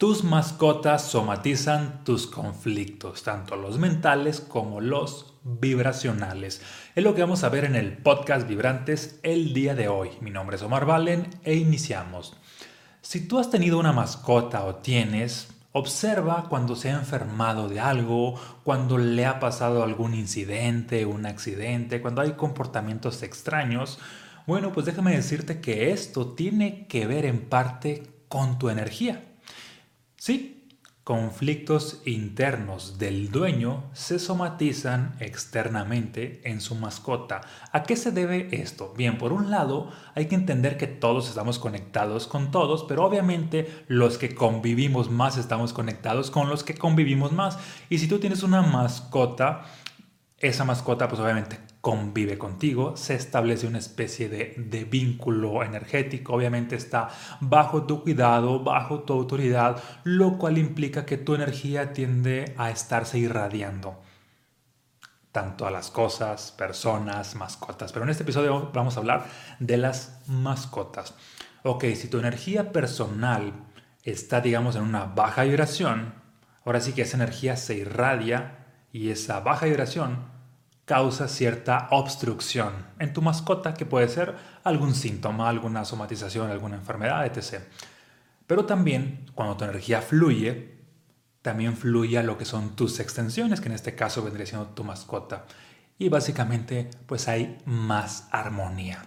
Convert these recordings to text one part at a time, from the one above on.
Tus mascotas somatizan tus conflictos, tanto los mentales como los vibracionales. Es lo que vamos a ver en el podcast Vibrantes el día de hoy. Mi nombre es Omar Valen e iniciamos. Si tú has tenido una mascota o tienes, observa cuando se ha enfermado de algo, cuando le ha pasado algún incidente, un accidente, cuando hay comportamientos extraños. Bueno, pues déjame decirte que esto tiene que ver en parte con tu energía. Sí, conflictos internos del dueño se somatizan externamente en su mascota. ¿A qué se debe esto? Bien, por un lado, hay que entender que todos estamos conectados con todos, pero obviamente los que convivimos más estamos conectados con los que convivimos más. Y si tú tienes una mascota, esa mascota pues obviamente convive contigo, se establece una especie de, vínculo energético, obviamente está bajo tu cuidado, bajo tu autoridad, lo cual implica que tu energía tiende a estarse irradiando tanto a las cosas, personas, mascotas. Pero en este episodio vamos a hablar de las mascotas. Ok, si tu energía personal está, digamos, en una baja vibración, ahora sí que esa energía se irradia y esa baja vibración causa cierta obstrucción en tu mascota que puede ser algún síntoma, alguna somatización, alguna enfermedad, etc. Pero también cuando tu energía fluye, también fluye a lo que son tus extensiones, que en este caso vendría siendo tu mascota. Y básicamente pues hay más armonía.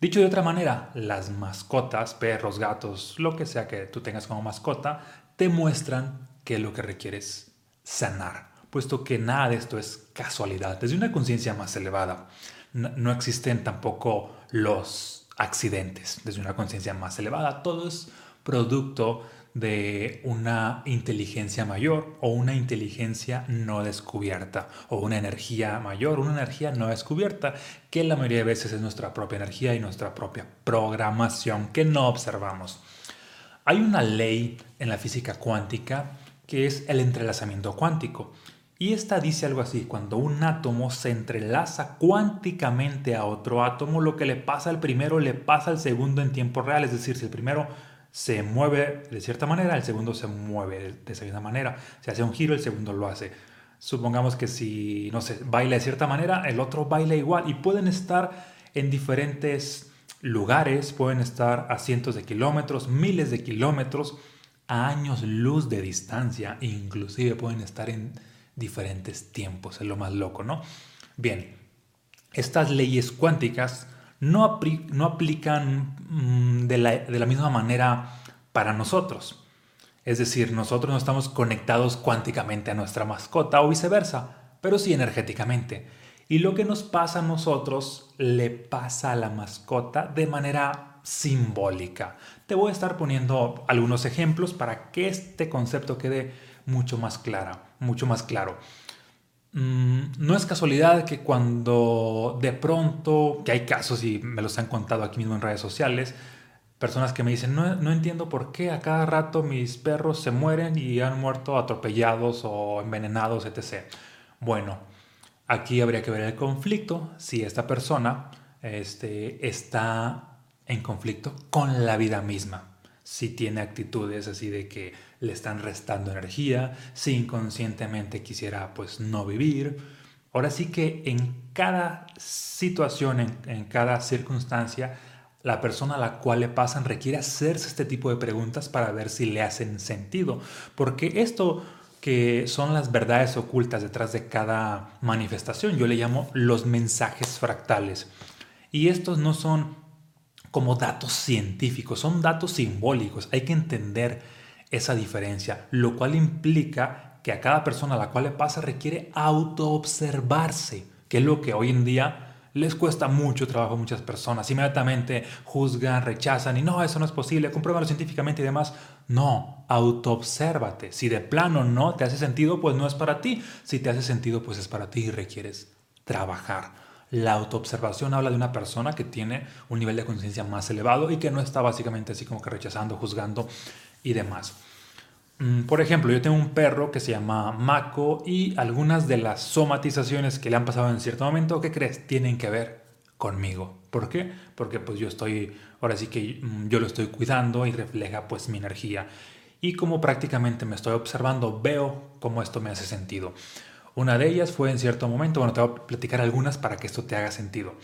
Dicho de otra manera, las mascotas, perros, gatos, lo que sea que tú tengas como mascota, te muestran qué es lo que requieres sanar puesto que nada de esto es casualidad. Desde una conciencia más elevada, no, existen tampoco los accidentes. Desde una conciencia más elevada, todo es producto de una inteligencia mayor o una inteligencia no descubierta o una energía mayor, una energía no descubierta, que la mayoría de veces es nuestra propia energía y nuestra propia programación que no observamos. Hay una ley en la física cuántica que es el entrelazamiento cuántico. Y esta dice algo así, cuando un átomo se entrelaza cuánticamente a otro átomo, lo que le pasa al primero le pasa al segundo en tiempo real, es decir, si el primero se mueve de cierta manera, el segundo se mueve de esa misma manera. Si hace un giro, el segundo lo hace. Supongamos que si, no sé, baila de cierta manera, el otro baila igual y pueden estar en diferentes lugares, pueden estar a cientos de kilómetros, miles de kilómetros, a años luz de distancia, inclusive pueden estar en diferentes tiempos, es lo más loco, ¿no? Bien, estas leyes cuánticas no, no aplican mm, de, la, de la misma manera para nosotros. Es decir, nosotros no estamos conectados cuánticamente a nuestra mascota o viceversa, pero sí energéticamente. Y lo que nos pasa a nosotros le pasa a la mascota de manera simbólica. Te voy a estar poniendo algunos ejemplos para que este concepto quede mucho más clara, mucho más claro. Mm, no es casualidad que cuando de pronto, que hay casos y me los han contado aquí mismo en redes sociales, personas que me dicen, no, no, entiendo por qué a cada rato mis perros se mueren y han muerto atropellados o envenenados, etc. Bueno, aquí habría que ver el conflicto si esta persona este, está en conflicto con la vida misma si tiene actitudes así de que le están restando energía, si inconscientemente quisiera pues no vivir. Ahora sí que en cada situación, en, cada circunstancia, la persona a la cual le pasan requiere hacerse este tipo de preguntas para ver si le hacen sentido. Porque esto que son las verdades ocultas detrás de cada manifestación, yo le llamo los mensajes fractales. Y estos no son como datos científicos, son datos simbólicos. Hay que entender esa diferencia, lo cual implica que a cada persona a la cual le pasa requiere autoobservarse, que es lo que hoy en día les cuesta mucho trabajo a muchas personas. Inmediatamente juzgan, rechazan y no, eso no es posible, compruébalo científicamente y demás. No, autoobsérvate. Si de plano no te hace sentido, pues no es para ti. Si te hace sentido, pues es para ti y requieres trabajar. La autoobservación habla de una persona que tiene un nivel de conciencia más elevado y que no está básicamente así como que rechazando, juzgando y demás. Mm, por ejemplo, yo tengo un perro que se llama Mako y algunas de las somatizaciones que le han pasado en cierto momento, ¿qué crees? Tienen que ver conmigo. ¿Por qué? Porque pues yo estoy, ahora sí que mm, yo lo estoy cuidando y refleja pues mi energía. y como prácticamente me estoy observando, veo cómo esto me hace sentido. Una de ellas fue en cierto momento, bueno, te voy a platicar algunas para que esto te haga sentido.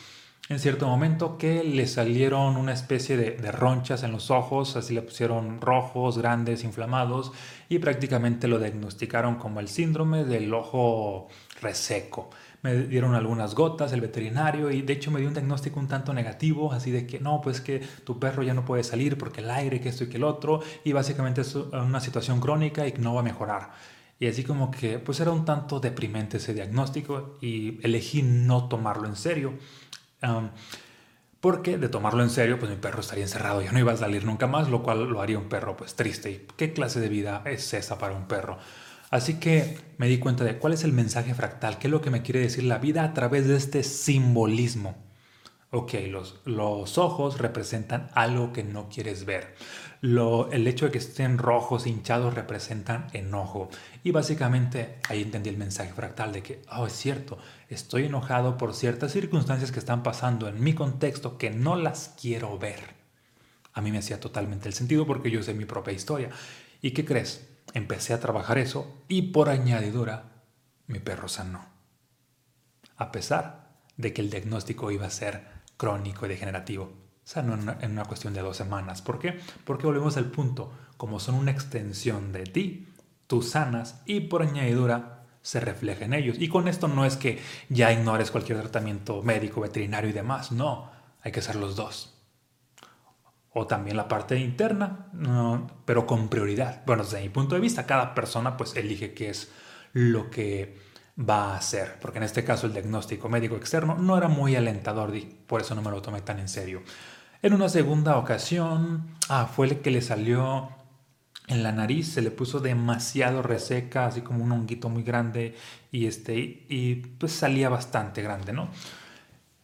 En cierto momento que le salieron una especie de, ronchas en los ojos, así le pusieron rojos, grandes, inflamados, y prácticamente lo diagnosticaron como el síndrome del ojo reseco me dieron algunas gotas el veterinario y de hecho me dio un diagnóstico un tanto negativo, así de que no, pues que tu perro ya no puede salir porque el aire, que esto y que el otro, y básicamente es una situación crónica y no va a mejorar. Y así como que pues era un tanto deprimente ese diagnóstico y elegí no tomarlo en serio. porque de tomarlo en serio, pues mi perro estaría encerrado, ya no iba a salir nunca más, lo cual lo haría un perro pues triste. ¿Y qué clase de vida es esa para un perro? Así que me di cuenta de cuál es el mensaje fractal, qué es lo que me quiere decir la vida a través de este simbolismo. Ok, los, los ojos representan algo que no quieres ver. Lo, el hecho de que estén rojos, hinchados, representan enojo. Y básicamente ahí entendí el mensaje fractal de que, oh, es cierto, estoy enojado por ciertas circunstancias que están pasando en mi contexto que no las quiero ver. A mí me hacía totalmente el sentido porque yo sé mi propia historia. ¿Y qué crees? Empecé a trabajar eso y por añadidura mi perro sanó. A pesar de que el diagnóstico iba a ser crónico y degenerativo. Sanó en una, cuestión de dos semanas. ¿Por qué? Porque volvemos al punto. Como son una extensión de ti, tú sanas y por añadidura se refleja en ellos. Y con esto no es que ya ignores cualquier tratamiento médico, veterinario y demás. No, hay que hacer los dos o también la parte interna, pero con prioridad. Bueno, desde mi punto de vista, cada persona pues elige qué es lo que va a hacer, porque en este caso el diagnóstico médico externo no era muy alentador por eso no me lo tomé tan en serio. En una segunda ocasión, ah, fue el que le salió en la nariz, se le puso demasiado reseca, así como un honguito muy grande y, este, y pues salía bastante grande, ¿no?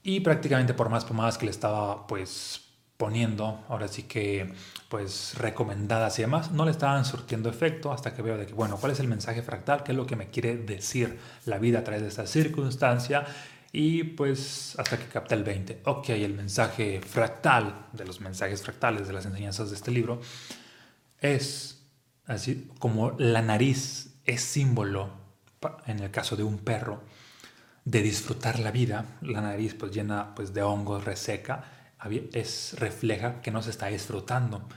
Y prácticamente por más pomadas que le estaba pues poniendo, ahora sí que pues recomendadas y demás, no le estaban surtiendo efecto hasta que veo de que, bueno, ¿cuál es el mensaje fractal? ¿Qué es lo que me quiere decir la vida a través de esta circunstancia? Y pues hasta que capta el 20. Ok, el mensaje fractal, de los mensajes fractales de las enseñanzas de este libro, es así como la nariz es símbolo, en el caso de un perro, de disfrutar la vida, la nariz pues llena pues de hongos, reseca, es, refleja que no se está disfrutando.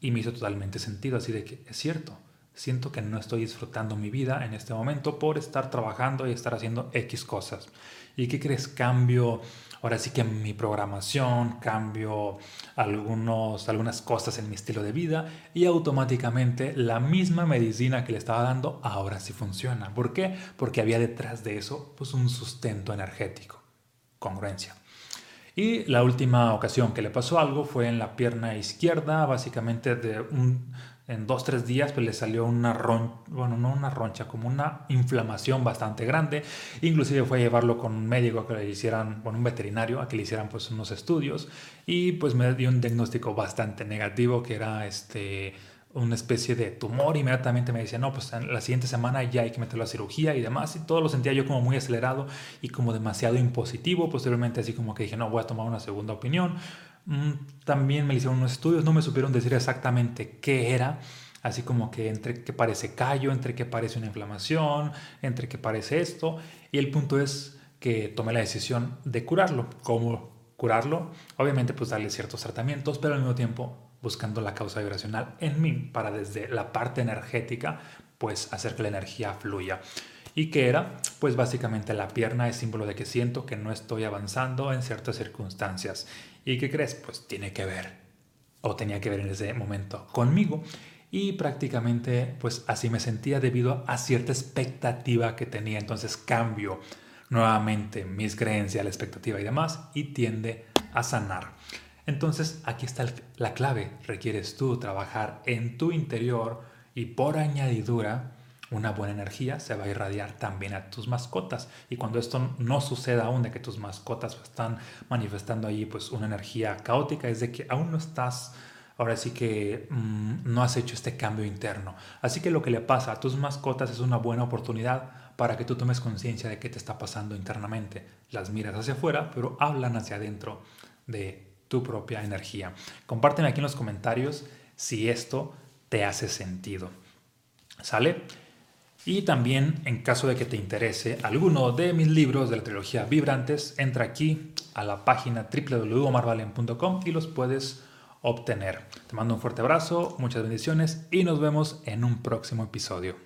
Y me hizo totalmente sentido, así de que es cierto, siento que no estoy disfrutando mi vida en este momento por estar trabajando y estar haciendo X cosas. ¿Y qué crees? Cambio, ahora sí que mi programación, cambio algunos, algunas cosas en mi estilo de vida y automáticamente la misma medicina que le estaba dando ahora sí funciona. ¿Por qué? Porque había detrás de eso pues un sustento energético, congruencia. Y la última ocasión que le pasó algo fue en la pierna izquierda, básicamente de un, en dos, tres días pues le salió una roncha, bueno, no una roncha, como una inflamación bastante grande. Inclusive fue a llevarlo con un médico que le hicieran, bueno, un veterinario, a que le hicieran pues unos estudios y pues me dio un diagnóstico bastante negativo que era este una especie de tumor, inmediatamente me decía, no, pues la siguiente semana ya hay que meterlo a cirugía y demás, y todo lo sentía yo como muy acelerado y como demasiado impositivo, posteriormente así como que dije, no, voy a tomar una segunda opinión. Mm, también me hicieron unos estudios, no me supieron decir exactamente qué era, así como que entre que parece callo, entre que parece una inflamación, entre que parece esto, y el punto es que tomé la decisión de curarlo. ¿Cómo curarlo? Obviamente pues darle ciertos tratamientos, pero al mismo tiempo buscando la causa vibracional en mí para desde la parte energética pues hacer que la energía fluya. ¿Y que era? Pues básicamente la pierna es símbolo de que siento que no estoy avanzando en ciertas circunstancias. ¿Y qué crees? Pues tiene que ver, o tenía que ver en ese momento conmigo. Y prácticamente pues así me sentía debido a cierta expectativa que tenía. Entonces cambio nuevamente mis creencias, la expectativa y demás y tiende a sanar. Entonces aquí está la clave. Requieres tú trabajar en tu interior y por añadidura una buena energía se va a irradiar también a tus mascotas. Y cuando esto no suceda aún de que tus mascotas están manifestando ahí pues una energía caótica, es de que aún no estás, ahora sí que mm, no has hecho este cambio interno. Así que lo que le pasa a tus mascotas es una buena oportunidad para que tú tomes conciencia de qué te está pasando internamente. Las miras hacia afuera, pero hablan hacia adentro de tu propia energía. Compárteme aquí en los comentarios si esto te hace sentido. ¿Sale? Y también, en caso de que te interese alguno de mis libros de la trilogía Vibrantes, entra aquí a la página www.omarvalen.com y los puedes obtener. Te mando un fuerte abrazo, muchas bendiciones y nos vemos en un próximo episodio.